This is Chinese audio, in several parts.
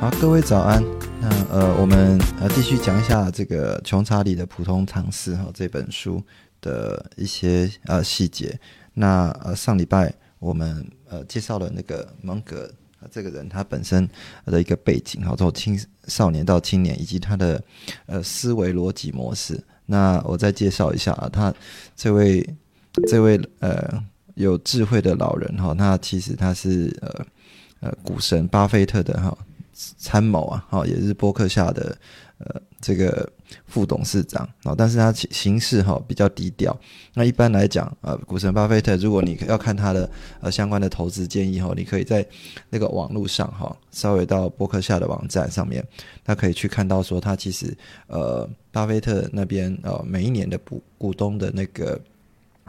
好，各位早安。那呃，我们呃继续讲一下这个《穷查理的普通常识》哈这本书的一些呃细节。那呃上礼拜我们呃介绍了那个蒙格这个人他本身的一个背景，哈，从青少年到青年，以及他的呃思维逻辑模式。那我再介绍一下啊，他这位这位呃有智慧的老人哈，那其实他是呃呃股神巴菲特的哈。参谋啊，好，也是波克下的呃这个副董事长啊，但是他形式哈比较低调。那一般来讲，呃，股神巴菲特，如果你要看他的呃相关的投资建议哈，你可以在那个网络上哈，稍微到波克下的网站上面，那可以去看到说他其实呃巴菲特那边呃每一年的股股东的那个。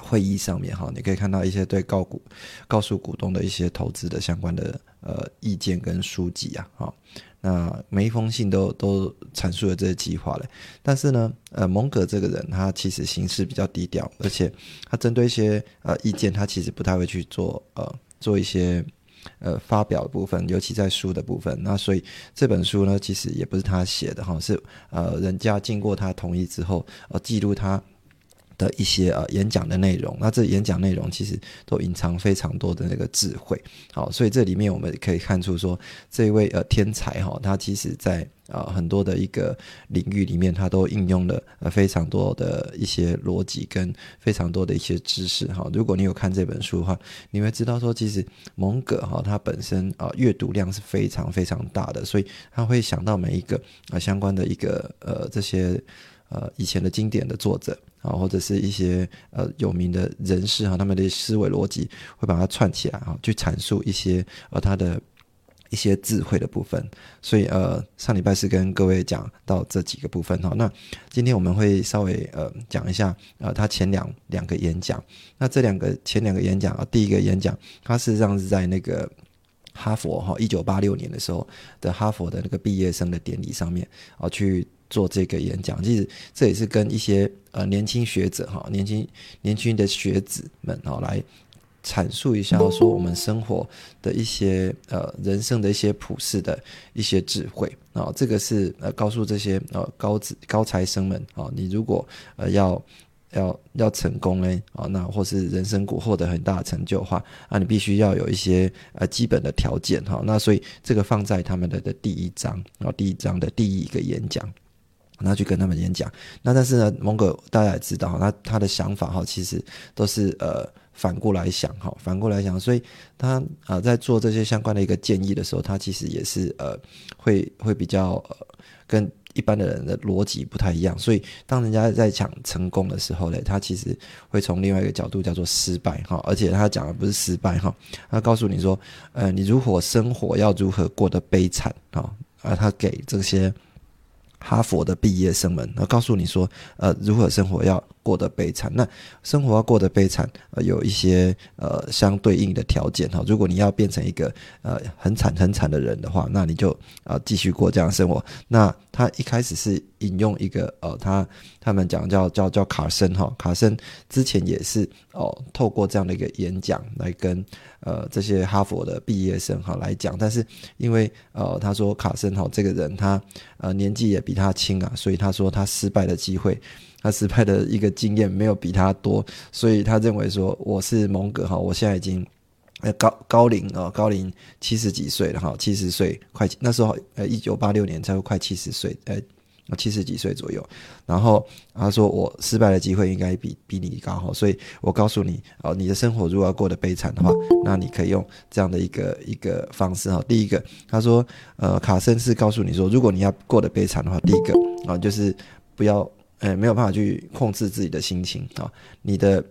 会议上面哈，你可以看到一些对高股告诉股东的一些投资的相关的呃意见跟书籍啊，哈，那每一封信都都阐述了这些计划嘞。但是呢，呃，蒙格这个人他其实行事比较低调，而且他针对一些呃意见，他其实不太会去做呃做一些呃发表的部分，尤其在书的部分。那所以这本书呢，其实也不是他写的哈，是呃人家经过他同意之后呃记录他。的一些呃演讲的内容，那这演讲内容其实都隐藏非常多的那个智慧，好，所以这里面我们可以看出说，这位呃天才哈，他其实在啊很多的一个领域里面，他都应用了呃非常多的一些逻辑跟非常多的一些知识哈。如果你有看这本书的话，你会知道说，其实蒙格哈他本身啊阅读量是非常非常大的，所以他会想到每一个啊相关的一个呃这些呃以前的经典的作者。啊，或者是一些呃有名的人士哈，他们的思维逻辑会把它串起来哈，去阐述一些呃他的一些智慧的部分。所以呃上礼拜是跟各位讲到这几个部分哈，那今天我们会稍微呃讲一下呃他前两两个演讲。那这两个前两个演讲啊，第一个演讲他事实上是在那个哈佛哈一九八六年的时候的哈佛的那个毕业生的典礼上面啊去。做这个演讲，其实这也是跟一些呃年轻学者哈，年轻年轻的学子们哈来阐述一下，说我们生活的一些呃人生的一些普世的一些智慧啊，这个是呃告诉这些呃高子高材生们啊，你如果呃要要要成功呢啊，那或是人生股获得很大成就的话那，你必须要有一些呃基本的条件哈，那所以这个放在他们的的第一章啊，第一章的第一个演讲。那去跟他们演讲，那但是呢，蒙哥大家也知道，他他的想法哈，其实都是呃反过来想哈，反过来想，所以他啊在做这些相关的一个建议的时候，他其实也是呃会会比较呃跟一般的人的逻辑不太一样，所以当人家在讲成功的时候呢，他其实会从另外一个角度叫做失败哈，而且他讲的不是失败哈，他告诉你说，呃，你如何生活要如何过得悲惨啊，而他给这些。哈佛的毕业生们，然后告诉你说，呃，如何生活要过得悲惨？那生活要过得悲惨，有一些呃相对应的条件哈。如果你要变成一个呃很惨很惨的人的话，那你就啊继续过这样生活。那他一开始是引用一个呃，他他们讲叫叫叫卡森哈，卡森之前也是哦，透过这样的一个演讲来跟呃这些哈佛的毕业生哈来讲，但是因为呃他说卡森哈这个人他呃年纪也比他轻啊，所以他说他失败的机会，他失败的一个经验没有比他多，所以他认为说我是蒙格哈，我现在已经。呃，高高龄哦，高龄七十几岁了哈，七十岁快那时候呃，一九八六年才会快七十岁，呃，七十几岁左右。然后他说我失败的机会应该比比你高哈，所以我告诉你哦，你的生活如果要过得悲惨的话，那你可以用这样的一个一个方式哈。第一个，他说呃，卡森是告诉你说，如果你要过得悲惨的话，第一个啊，就是不要呃没有办法去控制自己的心情啊，你的。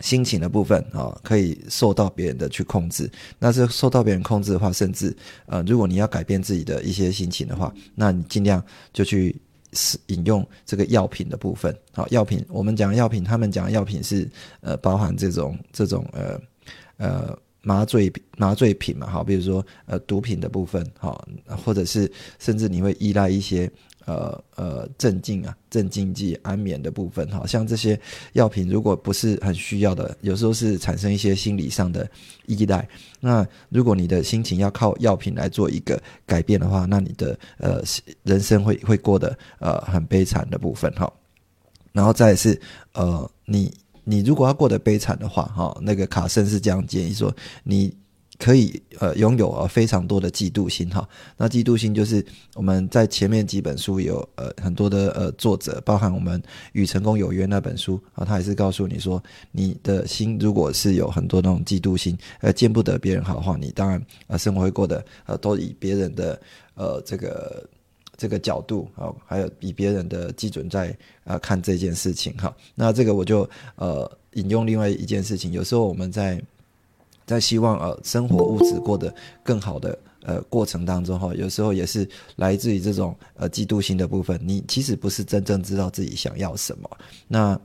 心情的部分啊，可以受到别人的去控制。那是受到别人控制的话，甚至呃，如果你要改变自己的一些心情的话，那你尽量就去是引用这个药品的部分。好，药品我们讲药品，他们讲药品是呃包含这种这种呃呃麻醉麻醉品嘛，好，比如说呃毒品的部分，好，或者是甚至你会依赖一些。呃呃，镇静啊，镇静剂、安眠的部分，哈，像这些药品，如果不是很需要的，有时候是产生一些心理上的依赖。那如果你的心情要靠药品来做一个改变的话，那你的呃人生会会过得呃很悲惨的部分，哈。然后再是呃，你你如果要过得悲惨的话，哈，那个卡森是这样建议说你。可以呃拥有呃非常多的嫉妒心哈，那嫉妒心就是我们在前面几本书有呃很多的呃作者，包含我们与成功有约那本书啊，他也是告诉你说，你的心如果是有很多那种嫉妒心，呃见不得别人好的话，你当然呃生活会过得呃都以别人的呃这个这个角度啊，还有以别人的基准在呃看这件事情哈。那这个我就呃引用另外一件事情，有时候我们在。在希望呃生活物质过得更好的呃过程当中哈，有时候也是来自于这种呃嫉妒心的部分。你其实不是真正知道自己想要什么。那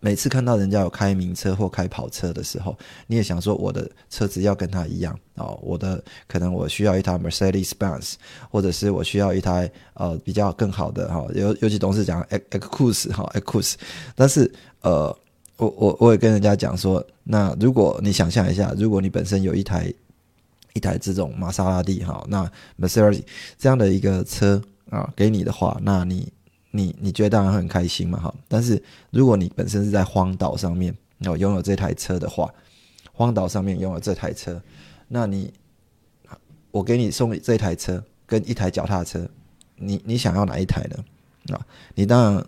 每次看到人家有开名车或开跑车的时候，你也想说我的车子要跟他一样哦。我的可能我需要一台 Mercedes Benz，或者是我需要一台呃比较更好的哈。尤尤其董事长 X X c u s 哈 X c u s 但是呃。我我我也跟人家讲说，那如果你想象一下，如果你本身有一台一台这种玛莎拉蒂哈，那 Mercedes 这样的一个车啊给你的话，那你你你觉得当然很开心嘛哈。但是如果你本身是在荒岛上面哦拥有这台车的话，荒岛上面拥有这台车，那你我给你送这台车跟一台脚踏车，你你想要哪一台呢？啊，你当然。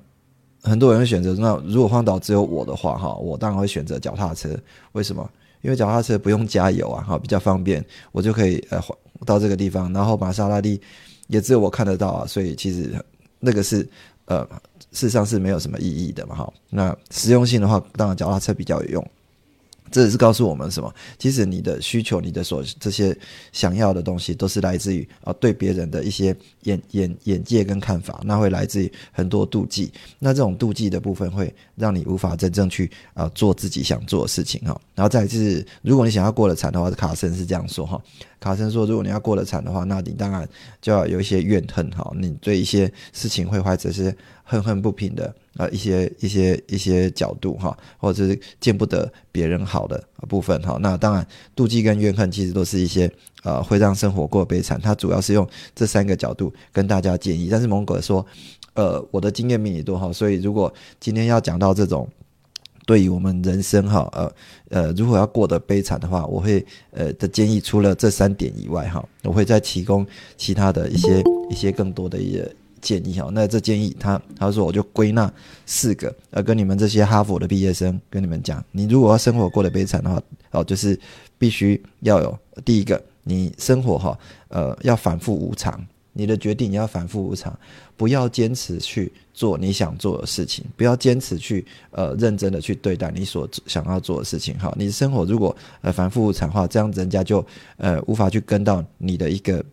很多人会选择那如果荒岛只有我的话，哈，我当然会选择脚踏车。为什么？因为脚踏车不用加油啊，哈，比较方便，我就可以呃到这个地方。然后玛莎拉蒂也只有我看得到啊，所以其实那个是呃事实上是没有什么意义的嘛，哈。那实用性的话，当然脚踏车比较有用。这也是告诉我们什么？其实你的需求、你的所这些想要的东西，都是来自于啊对别人的一些眼眼眼界跟看法，那会来自于很多妒忌。那这种妒忌的部分，会让你无法真正去啊做自己想做的事情哈。然后再是，如果你想要过得惨的话，卡森是这样说哈。卡森说，如果你要过得惨的话，那你当然就要有一些怨恨哈。你对一些事情会怀着是恨恨不平的。啊，一些一些一些角度哈，或者是见不得别人好的部分哈。那当然，妒忌跟怨恨其实都是一些呃会让生活过悲惨。他主要是用这三个角度跟大家建议。但是蒙哥说，呃，我的经验比你多哈，所以如果今天要讲到这种对于我们人生哈，呃呃，如果要过得悲惨的话，我会呃的建议除了这三点以外哈，我会再提供其他的一些一些更多的一些。建议哈，那这建议他他说我就归纳四个，呃，跟你们这些哈佛的毕业生跟你们讲，你如果要生活过得悲惨的话，哦，就是必须要有第一个，你生活哈，呃，要反复无常，你的决定要反复无常，不要坚持去做你想做的事情，不要坚持去呃认真的去对待你所想要做的事情哈，你的生活如果呃反复无常的话，这样人家就呃无法去跟到你的一个。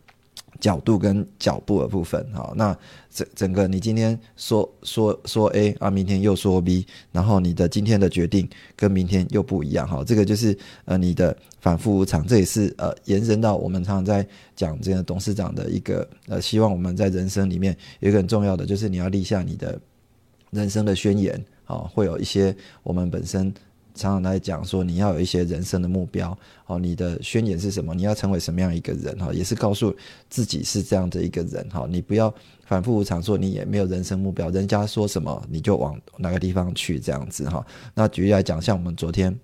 角度跟脚步的部分，好，那整整个你今天说说说 A 啊，明天又说 B，然后你的今天的决定跟明天又不一样，哈，这个就是呃你的反复无常，这也是呃延伸到我们常常在讲这个董事长的一个呃，希望我们在人生里面有一个很重要的，就是你要立下你的人生的宣言，啊，会有一些我们本身。常常来讲说，你要有一些人生的目标，哦，你的宣言是什么？你要成为什么样一个人？哈，也是告诉自己是这样的一个人，哈，你不要反复无常说你也没有人生目标，人家说什么你就往哪个地方去这样子，哈。那举例来讲，像我们昨天。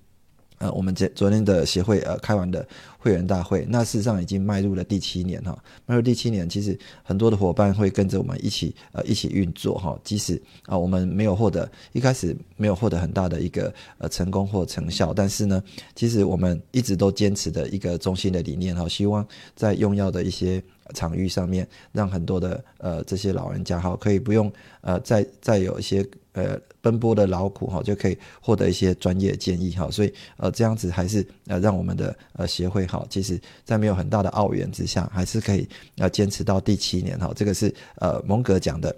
呃，我们这昨天的协会呃开完的会员大会，那事实上已经迈入了第七年哈，迈入第七年，其实很多的伙伴会跟着我们一起呃一起运作哈，即使啊我们没有获得一开始没有获得很大的一个呃成功或成效，但是呢，其实我们一直都坚持的一个中心的理念哈，希望在用药的一些场域上面，让很多的呃这些老人家哈，可以不用呃再再有一些呃奔波的劳苦哈，就可以获得一些专业建议哈。所以呃这样子还是呃让我们的呃协会哈，其实在没有很大的澳元之下，还是可以呃坚持到第七年哈。这个是呃蒙格讲的，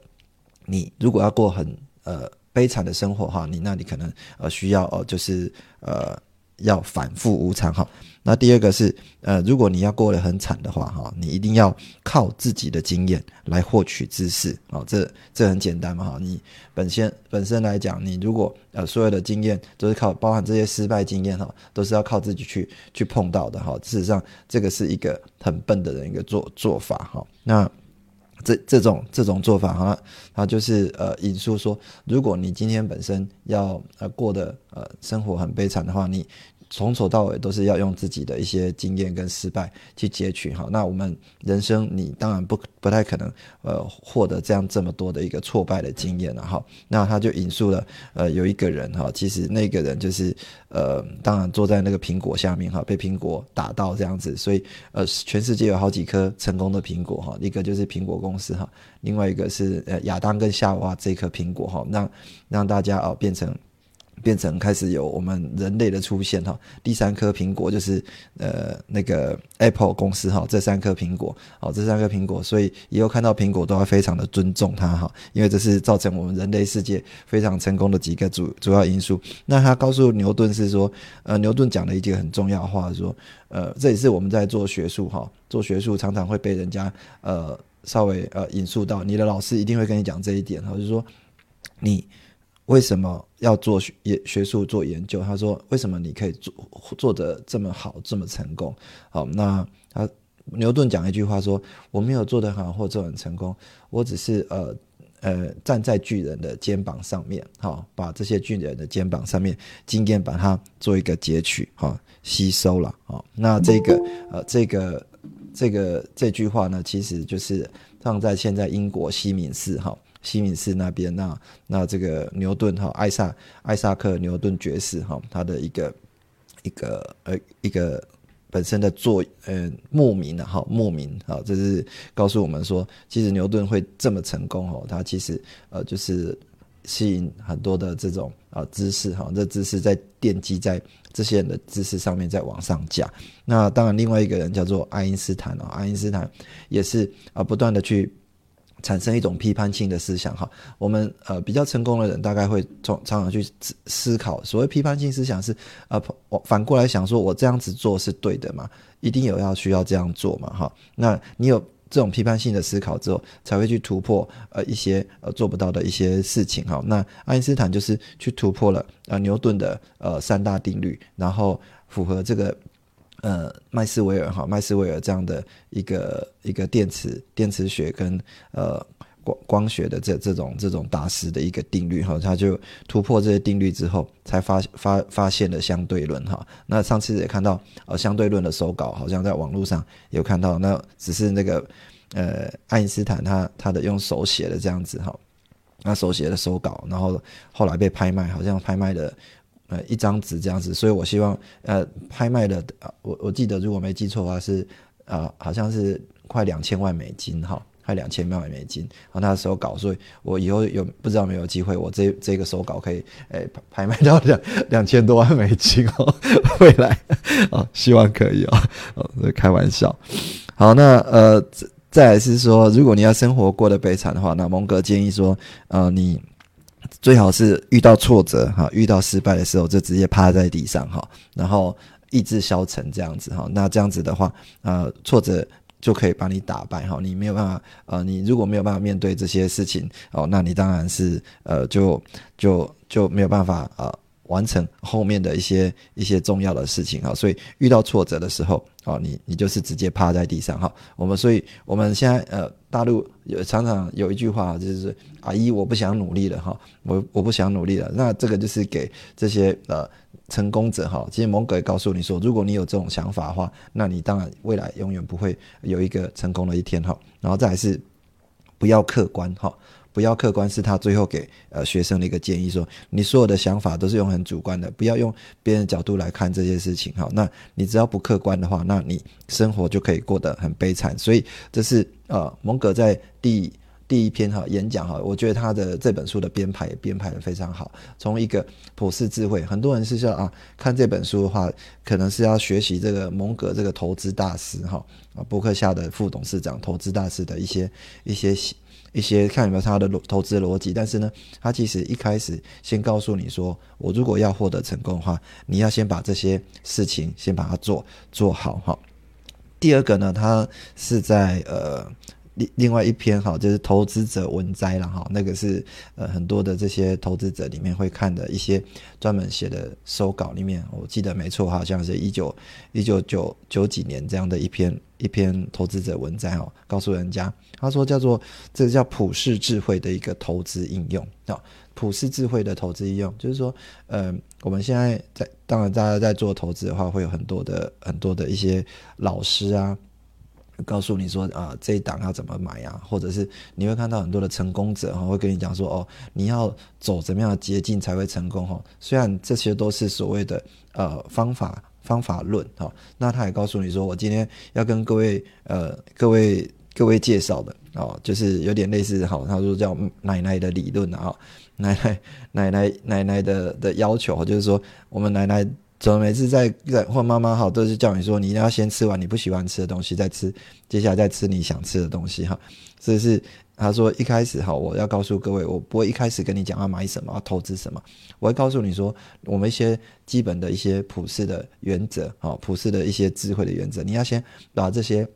你如果要过很呃悲惨的生活哈，你那你可能呃需要呃就是呃。要反复无常哈，那第二个是呃，如果你要过得很惨的话哈，你一定要靠自己的经验来获取知识啊，这这很简单嘛哈，你本身本身来讲，你如果呃所有的经验都是靠包含这些失败经验哈，都是要靠自己去去碰到的哈，事实上这个是一个很笨的人一个做做法哈，那。这这种这种做法哈，他就是呃引述说，如果你今天本身要呃过的呃生活很悲惨的话，你。从头到尾都是要用自己的一些经验跟失败去截取哈，那我们人生你当然不不太可能呃获得这样这么多的一个挫败的经验了哈，那他就引述了呃有一个人哈，其实那个人就是呃当然坐在那个苹果下面哈，被苹果打到这样子，所以呃全世界有好几颗成功的苹果哈，一个就是苹果公司哈，另外一个是呃亚当跟夏娃这颗苹果哈，让让大家啊变成。变成开始有我们人类的出现哈，第三颗苹果就是呃那个 Apple 公司哈，这三颗苹果，好这三颗苹果，所以以后看到苹果都要非常的尊重它哈，因为这是造成我们人类世界非常成功的几个主主要因素。那他告诉牛顿是说，呃牛顿讲了一句很重要的话，说呃这也是我们在做学术哈，做学术常常会被人家呃稍微呃引述到，你的老师一定会跟你讲这一点哈，就是说你。为什么要做学学术做研究？他说：“为什么你可以做做得这么好，这么成功？”好，那他牛顿讲一句话说：“我没有做得好或做很成功，我只是呃呃站在巨人的肩膀上面，好，把这些巨人的肩膀上面经验把它做一个截取，好吸收了，好，那这个呃这个这个这句话呢，其实就是放在现在英国西敏寺，哈。”西敏寺那边，那那这个牛顿哈，艾萨艾萨克牛顿爵士哈，他的一个一个呃一个本身的作呃牧民的哈牧民啊，这是告诉我们说，其实牛顿会这么成功哦，他其实呃就是吸引很多的这种啊知识哈，这知识在奠基在这些人的知识上面再往上加。那当然，另外一个人叫做爱因斯坦哦，爱因斯坦也是啊不断的去。产生一种批判性的思想哈，我们呃比较成功的人大概会从常常去思思考，所谓批判性思想是呃反过来想说，我这样子做是对的嘛？一定有要需要这样做嘛？哈，那你有这种批判性的思考之后，才会去突破呃一些呃做不到的一些事情哈。那爱因斯坦就是去突破了呃牛顿的呃三大定律，然后符合这个。呃，麦斯威尔哈，麦斯威尔这样的一个一个电磁电磁学跟呃光光学的这这种这种大师的一个定律哈，他就突破这些定律之后，才发发发现了相对论哈。那上次也看到呃相对论的手稿，好像在网络上有看到，那只是那个呃爱因斯坦他他的用手写的这样子哈，那手写的手稿，然后后来被拍卖，好像拍卖的。呃，一张纸这样子，所以我希望，呃，拍卖的，我我记得如果没记错的话是，呃，好像是快两千万美金哈，快两千万美金，然后那手稿，所以我以后有不知道没有机会，我这这个手稿可以，诶，拍卖到两两千多万美金哦，未来，哦，希望可以哦，哦，开玩笑，好，那呃，再来是说，如果你要生活过得悲惨的话，那蒙哥建议说，呃，你。最好是遇到挫折哈，遇到失败的时候就直接趴在地上哈，然后意志消沉这样子哈。那这样子的话，呃，挫折就可以把你打败哈。你没有办法，呃，你如果没有办法面对这些事情哦，那你当然是呃，就就就没有办法呃。完成后面的一些一些重要的事情哈，所以遇到挫折的时候啊，你你就是直接趴在地上哈。我们所以我们现在呃，大陆有常常有一句话就是阿姨我不想努力了哈，我我不想努力了。那这个就是给这些呃成功者哈。其实蒙哥也告诉你说，如果你有这种想法的话，那你当然未来永远不会有一个成功的一天哈。然后再是不要客观哈。不要客观，是他最后给呃学生的一个建议，说你所有的想法都是用很主观的，不要用别人的角度来看这些事情。好，那你只要不客观的话，那你生活就可以过得很悲惨。所以这是呃蒙格在第。第一篇哈演讲哈，我觉得他的这本书的编排也编排的非常好。从一个普世智慧，很多人是说啊，看这本书的话，可能是要学习这个蒙格这个投资大师哈啊，伯克夏的副董事长投资大师的一些一些一些看有没有他的投资逻辑。但是呢，他其实一开始先告诉你说，我如果要获得成功的话，你要先把这些事情先把它做做好哈。第二个呢，他是在呃。另另外一篇哈，就是投资者文摘了哈，那个是呃很多的这些投资者里面会看的一些专门写的手稿里面，我记得没错，好像是一九一九九九几年这样的一篇一篇投资者文摘哦，告诉人家他说叫做这个叫普世智慧的一个投资应用啊，普世智慧的投资应用，就是说呃我们现在在当然大家在做投资的话，会有很多的很多的一些老师啊。告诉你说啊，这一档要怎么买呀？或者是你会看到很多的成功者哈，会跟你讲说哦，你要走怎么样的捷径才会成功哈。虽然这些都是所谓的呃方法方法论哈，那他也告诉你说，我今天要跟各位呃各位各位介绍的哦，就是有点类似哈，他说叫奶奶的理论啊，奶奶奶奶奶奶的的要求，就是说我们奶奶。怎么每次在在或妈妈好都是叫你说你一定要先吃完你不喜欢吃的东西再吃，接下来再吃你想吃的东西哈。这是他说一开始哈，我要告诉各位，我不会一开始跟你讲要买什么要投资什么，我会告诉你说我们一些基本的一些普世的原则哈，普世的一些智慧的原则，你要先把这些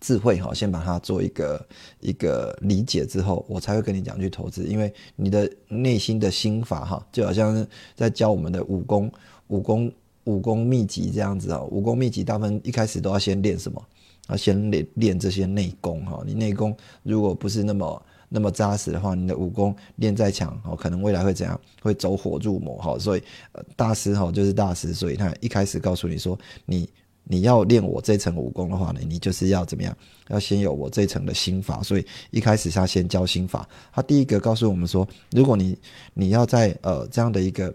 智慧哈，先把它做一个一个理解之后，我才会跟你讲去投资，因为你的内心的心法哈，就好像在教我们的武功。武功武功秘籍这样子啊，武功秘籍大部分一开始都要先练什么？啊，先练练这些内功哈。你内功如果不是那么那么扎实的话，你的武功练再强哦，可能未来会怎样？会走火入魔哈。所以大师哈就是大师，所以他一开始告诉你说，你你要练我这层武功的话呢，你就是要怎么样？要先有我这层的心法。所以一开始他先教心法。他第一个告诉我们说，如果你你要在呃这样的一个。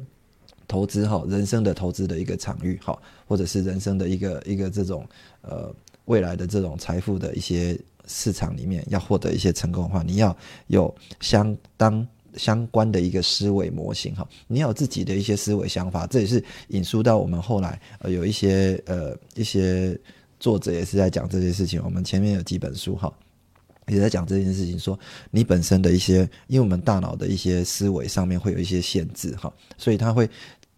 投资哈，人生的投资的一个场域哈，或者是人生的一个一个这种呃未来的这种财富的一些市场里面，要获得一些成功的话，你要有相当相关的一个思维模型哈，你要有自己的一些思维想法，这也是引述到我们后来呃有一些呃一些作者也是在讲这些事情，我们前面有几本书哈。也在讲这件事情，说你本身的一些，因为我们大脑的一些思维上面会有一些限制哈，所以它会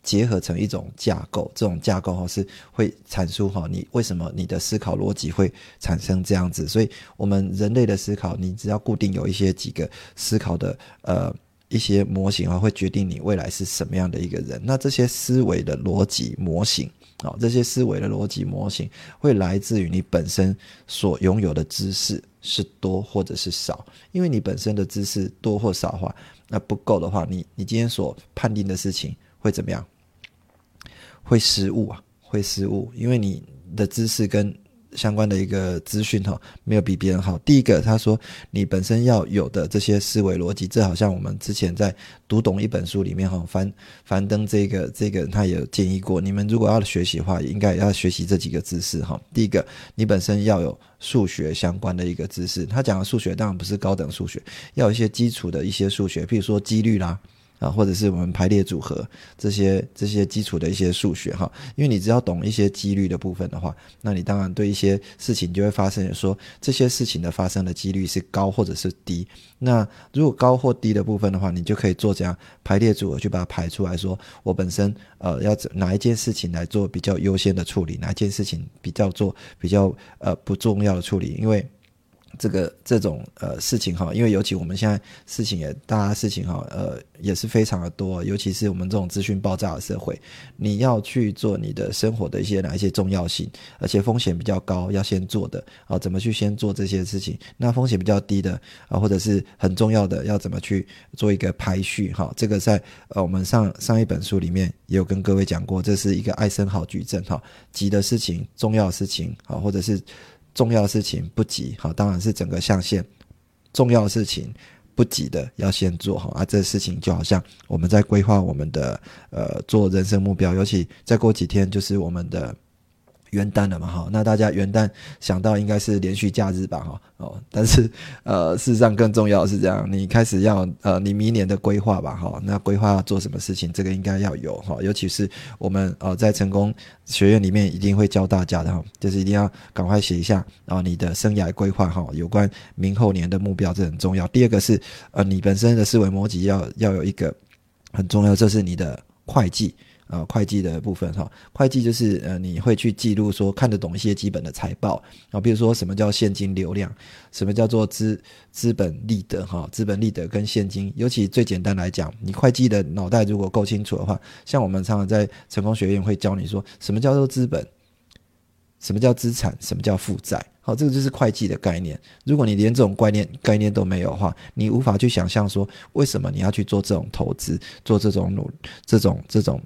结合成一种架构，这种架构哈是会阐述哈你为什么你的思考逻辑会产生这样子，所以我们人类的思考，你只要固定有一些几个思考的呃一些模型啊，会决定你未来是什么样的一个人。那这些思维的逻辑模型啊，这些思维的逻辑模型会来自于你本身所拥有的知识。是多或者是少，因为你本身的知识多或少的话，那不够的话，你你今天所判定的事情会怎么样？会失误啊，会失误，因为你的知识跟。相关的一个资讯哈，没有比别人好。第一个，他说你本身要有的这些思维逻辑，这好像我们之前在读懂一本书里面哈，樊樊登这个这个他也有建议过，你们如果要学习的话，应该要学习这几个知识哈。第一个，你本身要有数学相关的一个知识。他讲的数学当然不是高等数学，要有一些基础的一些数学，譬如说几率啦。啊或者是我们排列组合这些这些基础的一些数学哈，因为你只要懂一些几率的部分的话，那你当然对一些事情就会发生，说这些事情的发生的几率是高或者是低。那如果高或低的部分的话，你就可以做这样排列组合去把它排出来，说我本身呃要哪一件事情来做比较优先的处理，哪一件事情比较做比较呃不重要的处理，因为。这个这种呃事情哈，因为尤其我们现在事情也大家事情哈，呃也是非常的多，尤其是我们这种资讯爆炸的社会，你要去做你的生活的一些哪一些重要性，而且风险比较高要先做的啊，怎么去先做这些事情？那风险比较低的啊，或者是很重要的，要怎么去做一个排序哈？这个在呃我们上上一本书里面也有跟各位讲过，这是一个艾森豪矩阵哈，急的事情、重要的事情啊，或者是。重要的事情不急，好，当然是整个象限；重要的事情不急的要先做哈啊，这事情就好像我们在规划我们的呃做人生目标，尤其再过几天就是我们的。元旦了嘛，哈，那大家元旦想到应该是连续假日吧，哈，哦，但是呃，事实上更重要的是这样，你开始要呃，你明年的规划吧，哈，那规划要做什么事情，这个应该要有哈，尤其是我们呃在成功学院里面一定会教大家的哈，就是一定要赶快写一下啊，你的生涯规划哈，有关明后年的目标，这很重要。第二个是呃，你本身的思维逻辑要要有一个很重要，这是你的会计。啊，会计的部分哈，会计就是呃，你会去记录说看得懂一些基本的财报啊，比如说什么叫现金流量，什么叫做资资本利得哈，资本利得跟现金，尤其最简单来讲，你会计的脑袋如果够清楚的话，像我们常常在成功学院会教你说，什么叫做资本，什么叫资产，什么叫负债，好，这个就是会计的概念。如果你连这种概念概念都没有的话，你无法去想象说为什么你要去做这种投资，做这种努这种这种。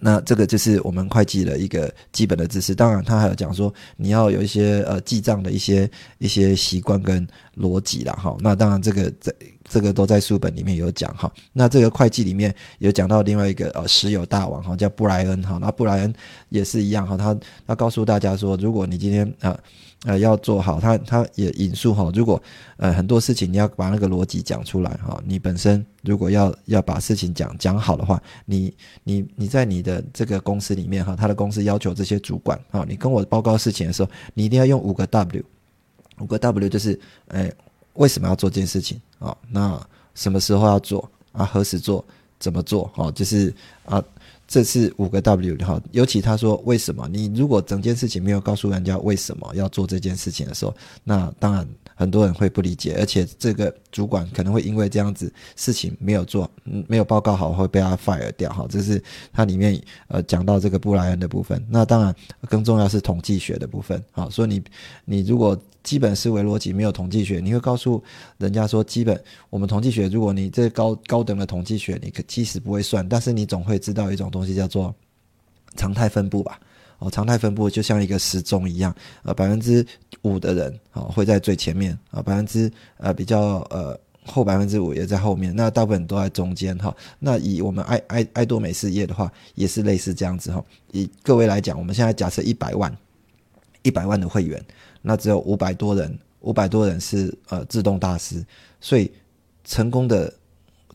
那这个就是我们会计的一个基本的知识。当然，他还有讲说你要有一些呃记账的一些一些习惯跟逻辑啦。哈。那当然，这个在这个都在书本里面有讲哈。那这个会计里面有讲到另外一个呃石油大王哈，叫布莱恩哈。那布莱恩也是一样哈，他他告诉大家说，如果你今天啊。呃要做好，他他也引述哈，如果呃很多事情你要把那个逻辑讲出来哈，你本身如果要要把事情讲讲好的话，你你你在你的这个公司里面哈，他的公司要求这些主管啊，你跟我报告事情的时候，你一定要用五个 W，五个 W 就是，哎，为什么要做这件事情啊？那什么时候要做啊？何时做？怎么做？哦，就是啊。这是五个 W 哈，尤其他说为什么？你如果整件事情没有告诉人家为什么要做这件事情的时候，那当然很多人会不理解，而且这个主管可能会因为这样子事情没有做，嗯没有报告好，会被他 fire 掉哈。这是它里面呃讲到这个布莱恩的部分。那当然更重要是统计学的部分啊。所以你你如果基本思维逻辑没有统计学，你会告诉人家说，基本我们统计学，如果你这高高等的统计学，你可即使不会算，但是你总会知道一种东西叫做常态分布吧？哦，常态分布就像一个时钟一样，呃，百分之五的人啊会在最前面啊，百分之呃比较呃后百分之五也在后面，那大部分都在中间哈。那以我们爱爱爱多美事业的话，也是类似这样子哈。以各位来讲，我们现在假设一百万一百万的会员。那只有五百多人，五百多人是呃自动大师，所以成功的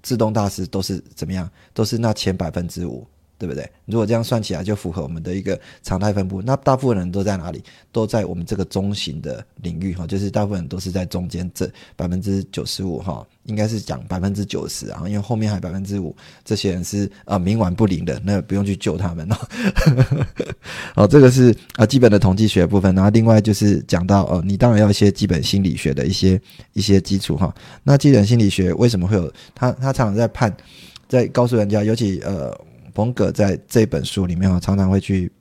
自动大师都是怎么样？都是那前百分之五。对不对？如果这样算起来，就符合我们的一个常态分布。那大部分人都在哪里？都在我们这个中型的领域哈，就是大部分人都是在中间这百分之九十五哈，应该是讲百分之九十啊，因为后面还百分之五，这些人是啊冥顽不灵的，那不用去救他们了。好，这个是啊基本的统计学部分，然后另外就是讲到哦，你当然要一些基本心理学的一些一些基础哈。那基本心理学为什么会有？他他常常在判，在告诉人家，尤其呃。冯格在这本书里面啊，常常会去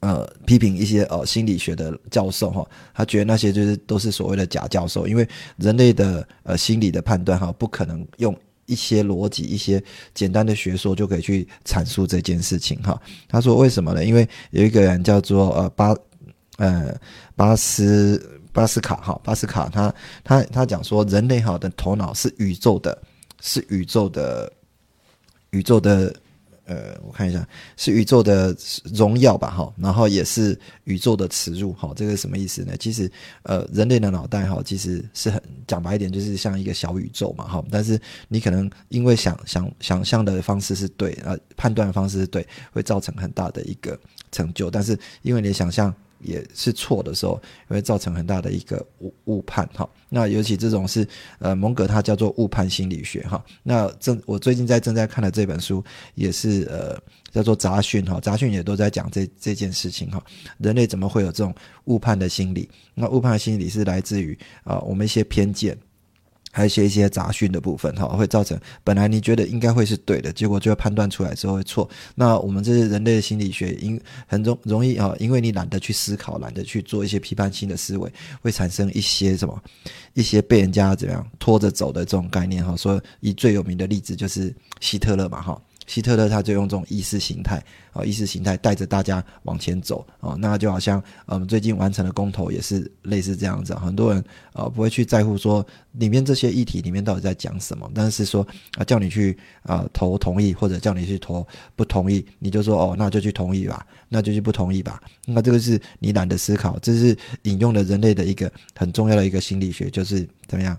呃批评一些呃心理学的教授哈，他觉得那些就是都是所谓的假教授，因为人类的呃心理的判断哈，不可能用一些逻辑、一些简单的学说就可以去阐述这件事情哈。他说为什么呢？因为有一个人叫做呃巴呃巴斯巴斯卡哈，巴斯卡他他他讲说人类哈的头脑是宇宙的，是宇宙的宇宙的。呃，我看一下，是宇宙的荣耀吧，哈，然后也是宇宙的耻辱，哈，这个什么意思呢？其实，呃，人类的脑袋，哈，其实是很讲白一点，就是像一个小宇宙嘛，哈，但是你可能因为想想想象的方式是对，呃，判断的方式是对，会造成很大的一个成就，但是因为你想象。也是错的时候，会造成很大的一个误误判哈。那尤其这种是呃蒙格他叫做误判心理学哈。那正我最近在正在看的这本书也是呃叫做杂讯哈，杂讯也都在讲这这件事情哈。人类怎么会有这种误判的心理？那误判的心理是来自于啊我们一些偏见。还有一些一些杂讯的部分，哈，会造成本来你觉得应该会是对的，结果就要判断出来之后会错。那我们这是人类的心理学，因很容容易啊，因为你懒得去思考，懒得去做一些批判性的思维，会产生一些什么，一些被人家怎样拖着走的这种概念，哈。说以最有名的例子就是希特勒嘛，哈。希特勒他就用这种意识形态啊，意识形态带着大家往前走啊，那就好像我们最近完成的公投也是类似这样子，很多人呃不会去在乎说里面这些议题里面到底在讲什么，但是说啊叫你去啊投同意或者叫你去投不同意，你就说哦那就去同意吧，那就去不同意吧，那这个是你懒得思考，这是引用了人类的一个很重要的一个心理学，就是怎么样？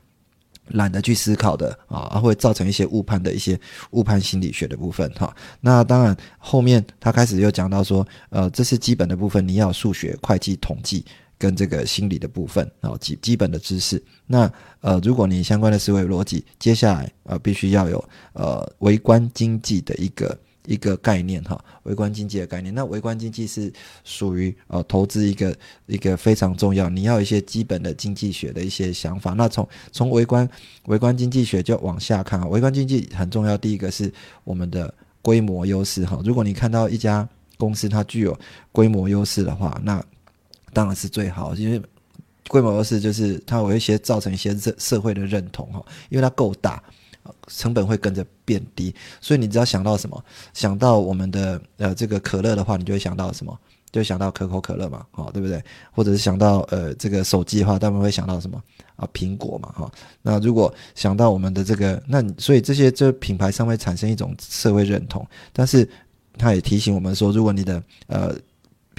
懒得去思考的啊，会造成一些误判的一些误判心理学的部分哈。那当然后面他开始又讲到说，呃，这是基本的部分，你要数学、会计、统计跟这个心理的部分啊，基基本的知识。那呃，如果你相关的思维逻辑，接下来呃，必须要有呃微观经济的一个。一个概念哈，微观经济的概念。那微观经济是属于呃投资一个一个非常重要，你要有一些基本的经济学的一些想法。那从从微观微观经济学就往下看啊，微观经济很重要。第一个是我们的规模优势哈。如果你看到一家公司它具有规模优势的话，那当然是最好，因为规模优势就是它有一些造成一些社社会的认同哈，因为它够大。成本会跟着变低，所以你只要想到什么，想到我们的呃这个可乐的话，你就会想到什么，就想到可口可乐嘛，好对不对？或者是想到呃这个手机的话，他们会想到什么啊？苹果嘛，哈。那如果想到我们的这个，那所以这些这品牌上会产生一种社会认同，但是他也提醒我们说，如果你的呃。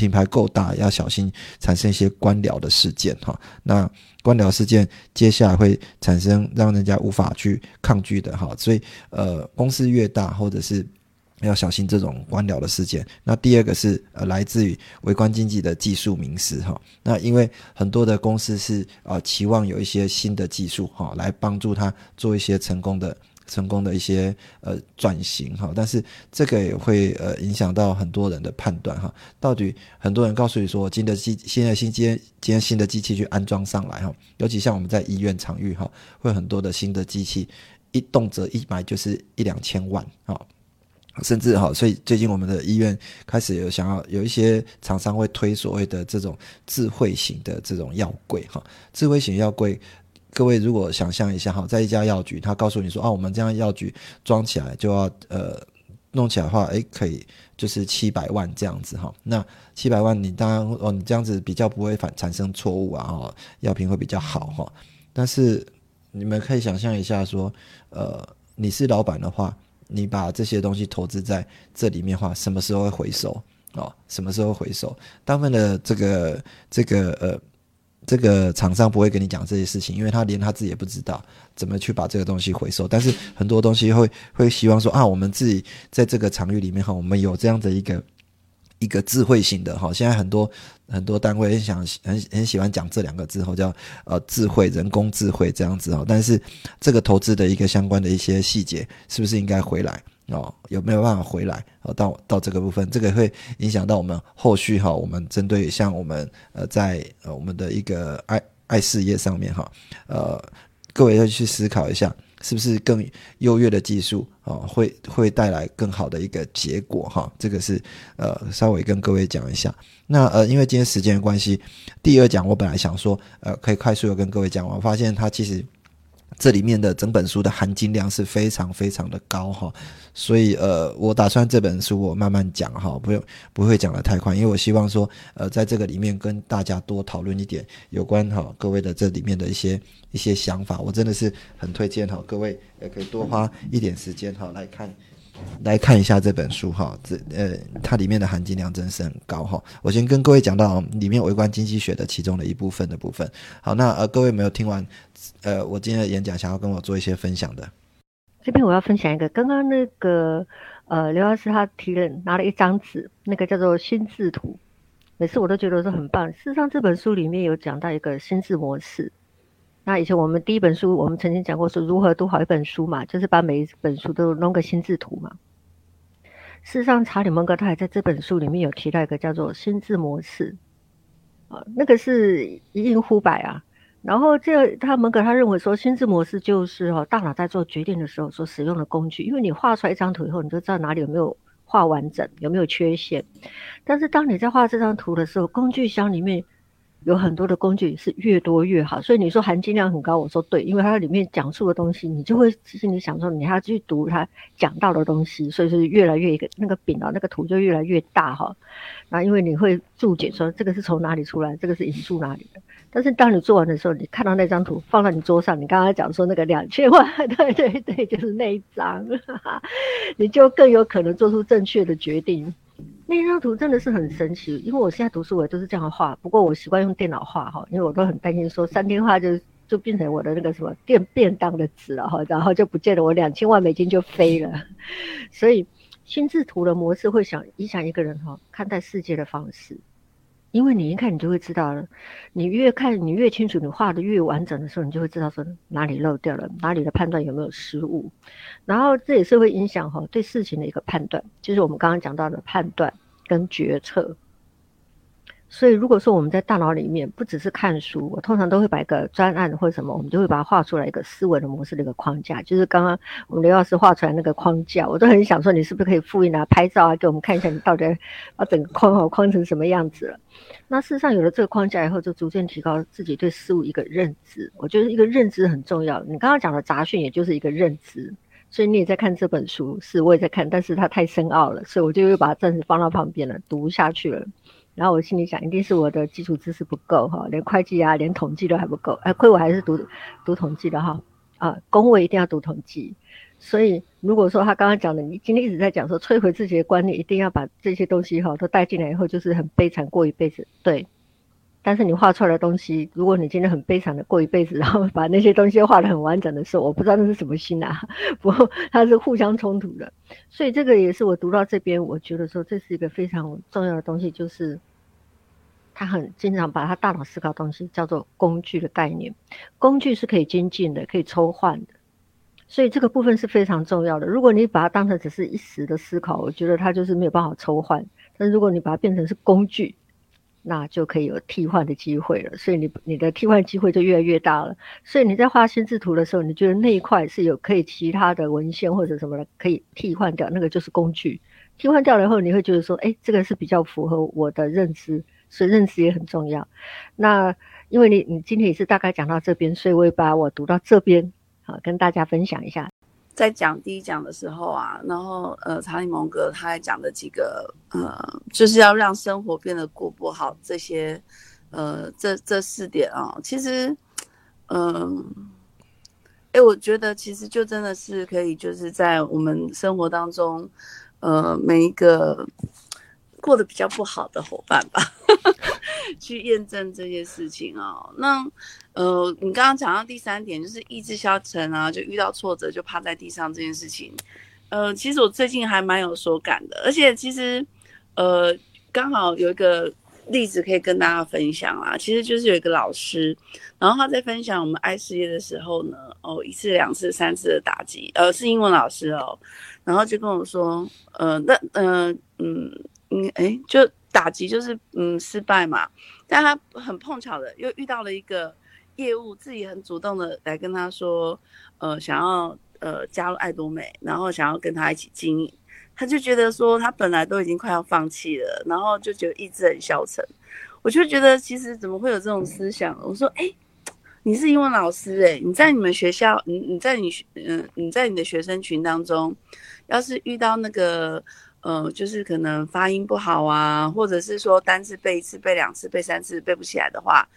品牌够大，要小心产生一些官僚的事件哈。那官僚事件接下来会产生让人家无法去抗拒的哈。所以呃，公司越大，或者是要小心这种官僚的事件。那第二个是呃，来自于微观经济的技术名师哈。那因为很多的公司是呃期望有一些新的技术哈，来帮助他做一些成功的。成功的一些呃转型哈，但是这个也会呃影响到很多人的判断哈。到底很多人告诉你说，新的机现在新今天今天新的机器去安装上来哈，尤其像我们在医院场域哈，会很多的新的机器，一动辄一买就是一两千万哈，甚至哈，所以最近我们的医院开始有想要有一些厂商会推所谓的这种智慧型的这种药柜哈，智慧型药柜。各位如果想象一下哈，在一家药局，他告诉你说啊，我们这样药局装起来就要呃弄起来的话，诶，可以就是七百万这样子哈。那七百万你当然哦，你这样子比较不会反产生错误啊哈，药品会比较好哈。但是你们可以想象一下说，呃，你是老板的话，你把这些东西投资在这里面的话，什么时候会回收哦？什么时候回收？大部分的这个这个呃。这个厂商不会跟你讲这些事情，因为他连他自己也不知道怎么去把这个东西回收。但是很多东西会会希望说啊，我们自己在这个场域里面哈，我们有这样的一个一个智慧型的哈。现在很多很多单位很想很很喜欢讲这两个字哈，叫呃智慧人工智慧这样子哈。但是这个投资的一个相关的一些细节，是不是应该回来？哦，有没有办法回来？哦，到到这个部分，这个会影响到我们后续哈。我们针对像我们呃，在呃我们的一个爱爱事业上面哈，呃，各位要去思考一下，是不是更优越的技术啊，会会带来更好的一个结果哈。这个是呃，稍微跟各位讲一下。那呃，因为今天时间的关系，第二讲我本来想说呃，可以快速的跟各位讲，我发现它其实。这里面的整本书的含金量是非常非常的高哈，所以呃，我打算这本书我慢慢讲哈，不用不会讲的太快，因为我希望说呃，在这个里面跟大家多讨论一点有关哈各位的这里面的一些一些想法，我真的是很推荐哈，各位也可以多花一点时间哈来看。来看一下这本书哈，这呃，它里面的含金量真是很高哈。我先跟各位讲到里面微观经济学的其中的一部分的部分。好，那呃，各位没有听完，呃，我今天的演讲想要跟我做一些分享的。这边我要分享一个，刚刚那个呃，刘老师他提了拿了一张纸，那个叫做心智图，每次我都觉得说很棒。事实上，这本书里面有讲到一个心智模式。那以前我们第一本书，我们曾经讲过是如何读好一本书嘛，就是把每一本书都弄个心智图嘛。事实上，查理蒙格他还在这本书里面有提到一个叫做心智模式，啊，那个是一应乎百啊。然后这他蒙格他认为说，心智模式就是哦，大脑在做决定的时候所使用的工具，因为你画出来一张图以后，你就知道哪里有没有画完整，有没有缺陷。但是当你在画这张图的时候，工具箱里面有很多的工具是越多越好。所以你说含金量很高，我说对，因为它里面讲述的东西，你就会心里想说，你还要去读它讲到的东西，所以是越来越一个那个饼啊，那个图就越来越大哈。那因为你会注解说这个是从哪里出来，这个是引述哪里的。但是当你做完的时候，你看到那张图放在你桌上，你刚刚讲说那个两千万，对对对，就是那一张，你就更有可能做出正确的决定。那张图真的是很神奇，因为我现在读书我都是这样画，不过我习惯用电脑画哈，因为我都很担心说三天画就就变成我的那个什么电便当的纸了哈，然后就不见了，我两千万美金就飞了。所以心智图的模式会想影响一个人哈看待世界的方式。因为你一看，你就会知道了。你越看，你越清楚，你画的越完整的时候，你就会知道说哪里漏掉了，哪里的判断有没有失误。然后这也是会影响哈对事情的一个判断，就是我们刚刚讲到的判断跟决策。所以，如果说我们在大脑里面不只是看书，我通常都会把一个专案或者什么，我们就会把它画出来一个思维的模式的一个框架。就是刚刚我们刘老师画出来那个框架，我都很想说，你是不是可以复印啊、拍照啊，给我们看一下你到底把整个框好框成什么样子了？那事实上有了这个框架以后，就逐渐提高自己对事物一个认知。我觉得一个认知很重要。你刚刚讲的杂讯，也就是一个认知。所以你也在看这本书，是我也在看，但是它太深奥了，所以我就又把它暂时放到旁边了，读下去了。然后我心里想，一定是我的基础知识不够哈，连会计啊，连统计都还不够。哎，亏我还是读读统计的哈啊，公位一定要读统计。所以如果说他刚刚讲的，你今天一直在讲说摧毁自己的观念，一定要把这些东西哈都带进来以后，就是很悲惨过一辈子。对，但是你画出来的东西，如果你今天很悲惨的过一辈子，然后把那些东西画的很完整的时候，我不知道那是什么心啊。不过它是互相冲突的。所以这个也是我读到这边，我觉得说这是一个非常重要的东西，就是他很经常把他大脑思考东西叫做工具的概念。工具是可以精进的，可以抽换的，所以这个部分是非常重要的。如果你把它当成只是一时的思考，我觉得它就是没有办法抽换。但如果你把它变成是工具，那就可以有替换的机会了，所以你你的替换机会就越来越大了。所以你在画心智图的时候，你觉得那一块是有可以其他的文献或者什么的可以替换掉，那个就是工具。替换掉了以后，你会觉得说，哎，这个是比较符合我的认知，所以认识也很重要。那因为你你今天也是大概讲到这边，所以我也把我读到这边，好跟大家分享一下。在讲第一讲的时候啊，然后呃，查理蒙格他还讲的几个呃，就是要让生活变得过不好这些呃，这这四点啊，其实嗯，哎，我觉得其实就真的是可以，就是在我们生活当中，呃，每一个过得比较不好的伙伴吧。去验证这些事情哦。那呃，你刚刚讲到第三点，就是意志消沉啊，就遇到挫折就趴在地上这件事情。呃，其实我最近还蛮有所感的，而且其实呃，刚好有一个例子可以跟大家分享啊。其实就是有一个老师，然后他在分享我们爱事业的时候呢，哦，一次、两次、三次的打击，呃，是英文老师哦，然后就跟我说，呃，那嗯嗯嗯，哎，就。打击就是嗯失败嘛，但他很碰巧的又遇到了一个业务，自己很主动的来跟他说，呃想要呃加入爱多美，然后想要跟他一起经营，他就觉得说他本来都已经快要放弃了，然后就觉得意志很消沉，我就觉得其实怎么会有这种思想？我说哎，你是英文老师哎，你在你们学校，你你在你嗯你在你的学生群当中，要是遇到那个。呃，就是可能发音不好啊，或者是说单词背一次、背两次、背三次背不起来的话，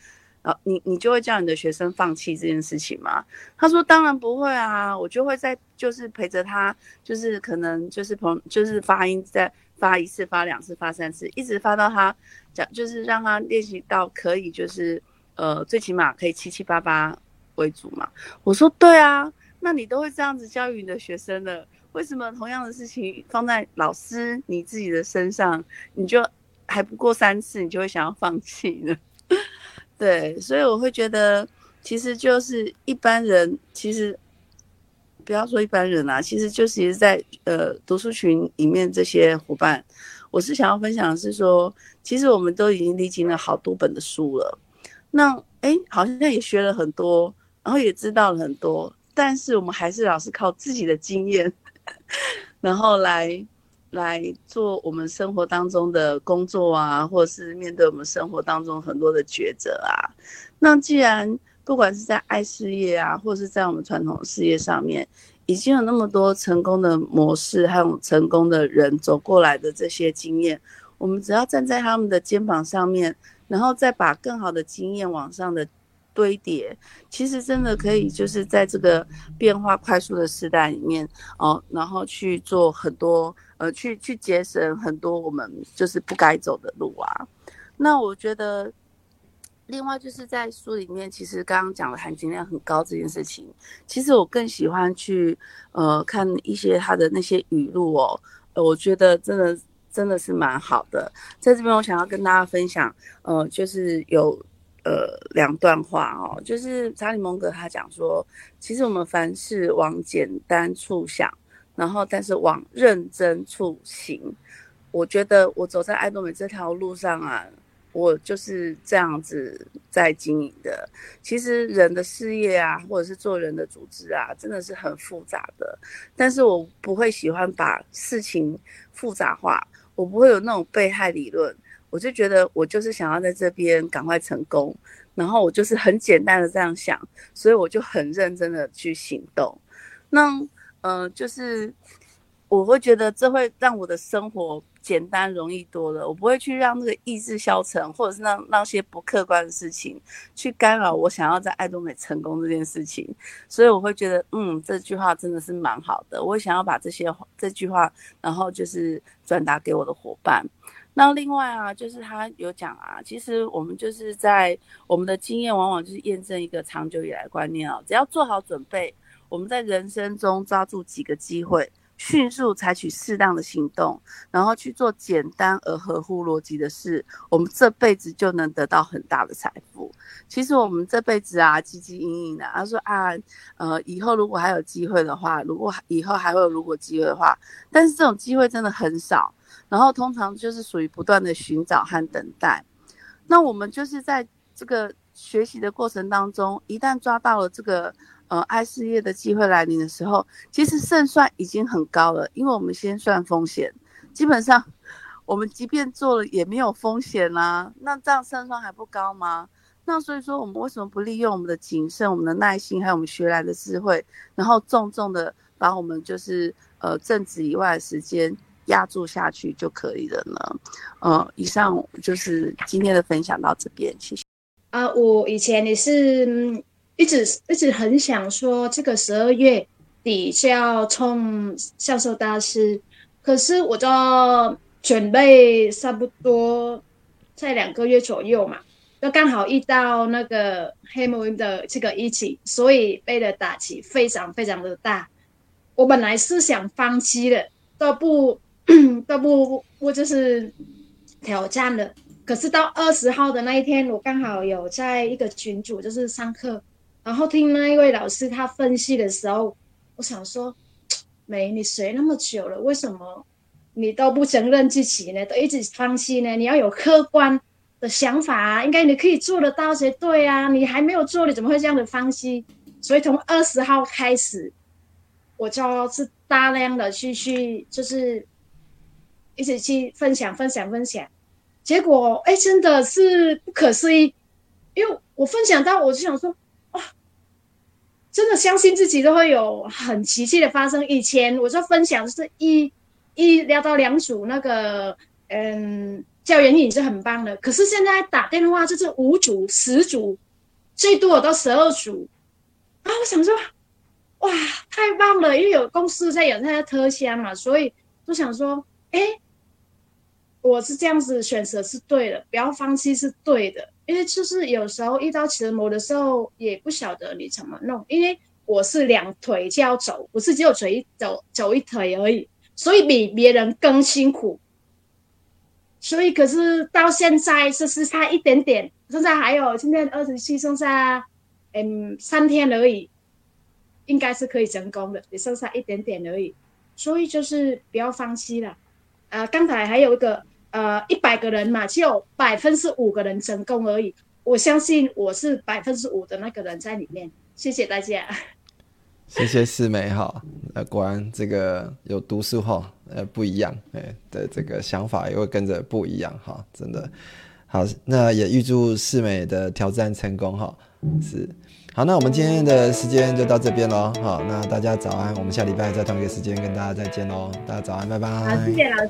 呃，你你就会叫你的学生放弃这件事情吗？他说当然不会啊，我就会在就是陪着他，就是可能就是朋就是发音再发一次、发两次、发三次，一直发到他讲，就是让他练习到可以就是呃最起码可以七七八八为主嘛。我说对啊，那你都会这样子教育你的学生的。为什么同样的事情放在老师你自己的身上，你就还不过三次，你就会想要放弃呢？对，所以我会觉得，其实就是一般人，其实不要说一般人啊，其实就是在呃读书群里面这些伙伴，我是想要分享的是说，其实我们都已经历经了好多本的书了，那哎，好像也学了很多，然后也知道了很多，但是我们还是老是靠自己的经验。然后来，来做我们生活当中的工作啊，或是面对我们生活当中很多的抉择啊。那既然不管是在爱事业啊，或是在我们传统事业上面，已经有那么多成功的模式，还有成功的人走过来的这些经验，我们只要站在他们的肩膀上面，然后再把更好的经验往上的。堆叠，其实真的可以，就是在这个变化快速的时代里面哦，然后去做很多呃，去去节省很多我们就是不该走的路啊。那我觉得，另外就是在书里面，其实刚刚讲的含金量很高这件事情，其实我更喜欢去呃看一些他的那些语录哦，呃，我觉得真的真的是蛮好的。在这边，我想要跟大家分享，呃，就是有。呃，两段话哦，就是查理蒙格他讲说，其实我们凡事往简单处想，然后但是往认真处行。我觉得我走在爱多美这条路上啊，我就是这样子在经营的。其实人的事业啊，或者是做人的组织啊，真的是很复杂的。但是我不会喜欢把事情复杂化，我不会有那种被害理论。我就觉得我就是想要在这边赶快成功，然后我就是很简单的这样想，所以我就很认真的去行动。那嗯，就是我会觉得这会让我的生活简单容易多了，我不会去让那个意志消沉，或者是让那些不客观的事情去干扰我想要在爱多美成功这件事情。所以我会觉得，嗯，这句话真的是蛮好的。我想要把这些这句话，然后就是转达给我的伙伴。那另外啊，就是他有讲啊，其实我们就是在我们的经验，往往就是验证一个长久以来观念啊。只要做好准备，我们在人生中抓住几个机会，迅速采取适当的行动，然后去做简单而合乎逻辑的事，我们这辈子就能得到很大的财富。其实我们这辈子啊，汲汲营营的，他说啊，呃，以后如果还有机会的话，如果以后还会有如果机会的话，但是这种机会真的很少。然后通常就是属于不断的寻找和等待，那我们就是在这个学习的过程当中，一旦抓到了这个呃爱事业的机会来临的时候，其实胜算已经很高了，因为我们先算风险，基本上我们即便做了也没有风险啦，那这样胜算还不高吗？那所以说我们为什么不利用我们的谨慎、我们的耐心，还有我们学来的智慧，然后重重的把我们就是呃正职以外的时间。压住下去就可以了呢。呃，以上就是今天的分享到这边，谢谢。啊，我以前也是一直一直很想说，这个十二月底是要冲销售大师，可是我就准备差不多在两个月左右嘛，就刚好遇到那个黑魔的这个疫情，所以被的打击非常非常的大。我本来是想放弃的，都不。都不不就是挑战的，可是到二十号的那一天，我刚好有在一个群组就是上课，然后听那一位老师他分析的时候，我想说，美你学那么久了，为什么你都不承认自己呢？都一直放弃呢？你要有客观的想法啊，应该你可以做得到才对啊，你还没有做，你怎么会这样的放弃？所以从二十号开始，我就是大量的去去就是。一起去分享分享分享，结果哎，真的是不可思议，因为我分享到，我就想说，真的相信自己都会有很奇迹的发生。以前我就分享是一一聊到两组那个，嗯，教员影是很棒的，可是现在打电话就是五组十组，最多到十二组，啊，我想说，哇，太棒了，因为有公司在有那个特箱嘛，所以就想说，哎。我是这样子选择是对的，不要放弃是对的，因为就是有时候遇到折磨的时候，也不晓得你怎么弄。因为我是两腿就要走，不是只有腿走走一腿而已，所以比别人更辛苦。所以可是到现在是是差一点点，现在还有今天二十七剩下嗯三天而已，应该是可以成功的，只剩下一点点而已。所以就是不要放弃了。啊，刚才还有一个。呃，一百个人嘛，只有百分之五个人成功而已。我相信我是百分之五的那个人在里面。谢谢大家。谢谢四美哈，呃，果然这个有读书哈，呃，不一样，哎的这个想法也会跟着不一样哈，真的好，那也预祝四美的挑战成功哈，是，好，那我们今天的时间就到这边喽，好，那大家早安，我们下礼拜在同一个时间跟大家再见喽，大家早安，拜拜。好，谢谢老师。